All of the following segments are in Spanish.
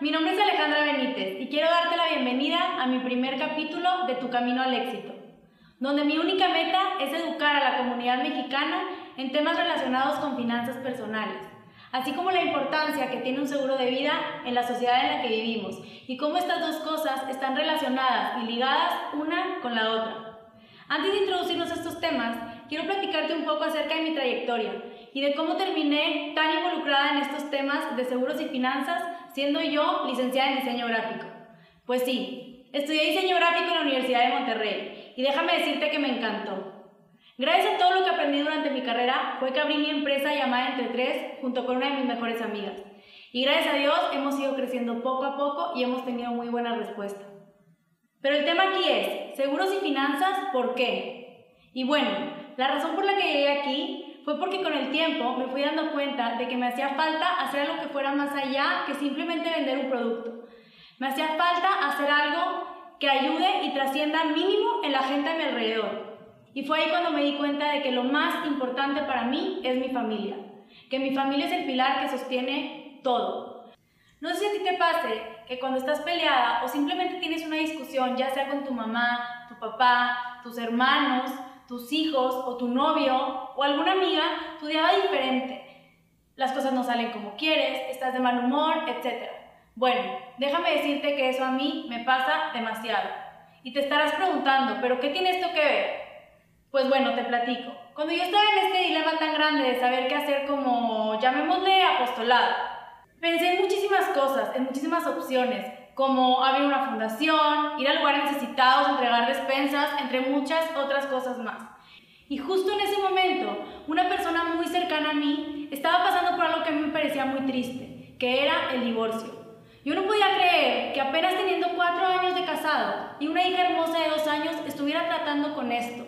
mi nombre es Alejandra Benítez y quiero darte la bienvenida a mi primer capítulo de Tu Camino al Éxito, donde mi única meta es educar a la comunidad mexicana en temas relacionados con finanzas personales, así como la importancia que tiene un seguro de vida en la sociedad en la que vivimos y cómo estas dos cosas están relacionadas y ligadas una con la otra. Antes de introducirnos a estos temas, quiero platicarte un poco acerca de mi trayectoria y de cómo terminé tan temas de seguros y finanzas siendo yo licenciada en diseño gráfico. Pues sí, estudié diseño gráfico en la Universidad de Monterrey y déjame decirte que me encantó. Gracias a todo lo que aprendí durante mi carrera fue que abrí mi empresa llamada Entre Tres junto con una de mis mejores amigas. Y gracias a Dios hemos ido creciendo poco a poco y hemos tenido muy buena respuesta. Pero el tema aquí es, seguros y finanzas, ¿por qué? Y bueno, la razón por la que llegué aquí fue porque con el tiempo me fui dando cuenta de que me hacía falta hacer algo que fuera más allá que simplemente vender un producto. Me hacía falta hacer algo que ayude y trascienda mínimo en la gente a mi alrededor. Y fue ahí cuando me di cuenta de que lo más importante para mí es mi familia, que mi familia es el pilar que sostiene todo. No sé si a ti te pase que cuando estás peleada o simplemente tienes una discusión, ya sea con tu mamá, tu papá, tus hermanos, tus hijos o tu novio o alguna amiga, tu día va diferente. Las cosas no salen como quieres, estás de mal humor, etc. Bueno, déjame decirte que eso a mí me pasa demasiado. Y te estarás preguntando, ¿pero qué tiene esto que ver? Pues bueno, te platico. Cuando yo estaba en este dilema tan grande de saber qué hacer como, llamémosle, apostolado, pensé en muchísimas cosas, en muchísimas opciones, como abrir una fundación, ir a lugares necesitados, entregar despensas, entre muchas otras cosas más. Y justo en ese momento, una persona muy cercana a mí estaba pasando por algo que a mí me parecía muy triste, que era el divorcio. Yo no podía creer que apenas teniendo cuatro años de casado y una hija hermosa de dos años estuviera tratando con esto.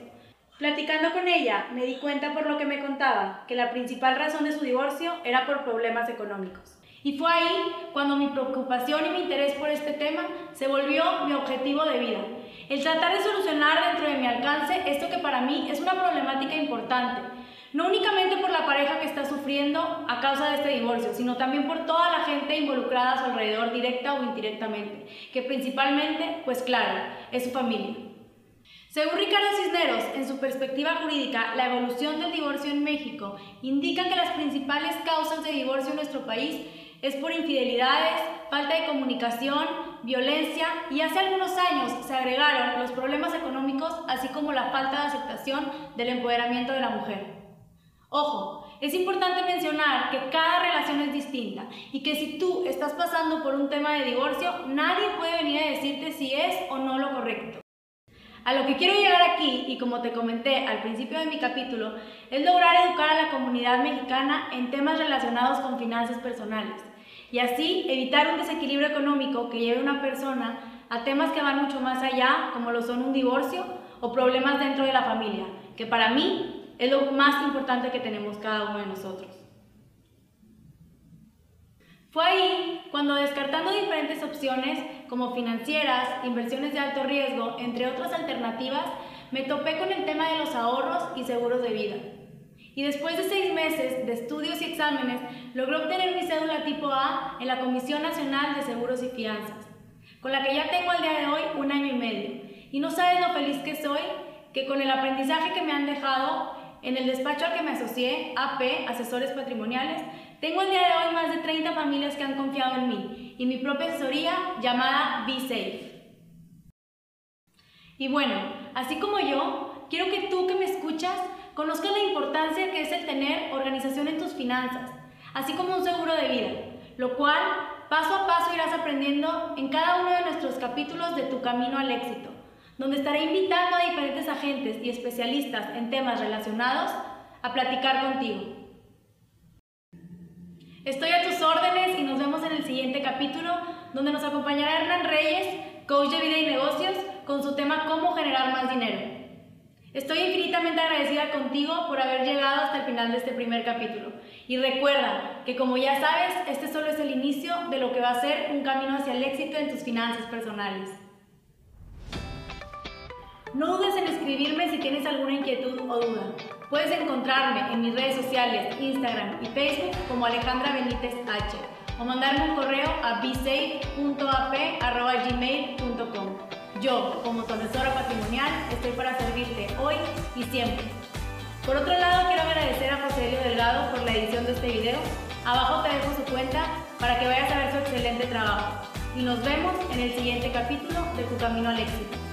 Platicando con ella, me di cuenta por lo que me contaba, que la principal razón de su divorcio era por problemas económicos. Y fue ahí cuando mi preocupación y mi interés por este tema se volvió mi objetivo de vida. El tratar de solucionar dentro de mi alcance esto que para mí es una problemática importante, no únicamente por la pareja que está sufriendo a causa de este divorcio, sino también por toda la gente involucrada a su alrededor, directa o indirectamente, que principalmente, pues claro, es su familia. Según Ricardo Cisneros, en su perspectiva jurídica, la evolución del divorcio en México indica que las principales causas de divorcio en nuestro país es por infidelidades, falta de comunicación, violencia y hace algunos años se agregaron los problemas económicos así como la falta de aceptación del empoderamiento de la mujer. Ojo, es importante mencionar que cada relación es distinta y que si tú estás pasando por un tema de divorcio, nadie puede venir a decirte si es o no lo correcto. A lo que quiero llegar aquí, y como te comenté al principio de mi capítulo, es lograr educar a la comunidad mexicana en temas relacionados con finanzas personales y así evitar un desequilibrio económico que lleve a una persona a temas que van mucho más allá, como lo son un divorcio o problemas dentro de la familia, que para mí es lo más importante que tenemos cada uno de nosotros. Fue ahí cuando descartando diferentes opciones como financieras, inversiones de alto riesgo, entre otras alternativas, me topé con el tema de los ahorros y seguros de vida. Y después de seis meses de estudios y exámenes, logré obtener mi cédula tipo A en la Comisión Nacional de Seguros y Fianzas, con la que ya tengo al día de hoy un año y medio. Y no sabes lo feliz que soy que con el aprendizaje que me han dejado en el despacho al que me asocié, AP, Asesores Patrimoniales, tengo al día de hoy más de 30 familias que han confiado en mí y mi propia asesoría llamada Be Safe. Y bueno, así como yo, quiero que tú que me escuchas conozcas la importancia que es el tener organización en tus finanzas, así como un seguro de vida, lo cual paso a paso irás aprendiendo en cada uno de nuestros capítulos de Tu Camino al Éxito, donde estaré invitando a diferentes agentes y especialistas en temas relacionados a platicar contigo. Estoy a tus órdenes y nos vemos en el siguiente capítulo, donde nos acompañará Hernán Reyes, coach de vida y negocios, con su tema Cómo generar más dinero. Estoy infinitamente agradecida contigo por haber llegado hasta el final de este primer capítulo. Y recuerda que como ya sabes, este solo es el inicio de lo que va a ser un camino hacia el éxito en tus finanzas personales. No dudes en escribirme si tienes alguna inquietud o duda. Puedes encontrarme en mis redes sociales, Instagram y Facebook como Alejandra Benítez H o mandarme un correo a bsafe.ap.gmail.com. Yo, como tu asesora patrimonial, estoy para servirte hoy y siempre. Por otro lado, quiero agradecer a José Elio Delgado por la edición de este video. Abajo te dejo su cuenta para que vayas a ver su excelente trabajo. Y nos vemos en el siguiente capítulo de Tu Camino al Éxito.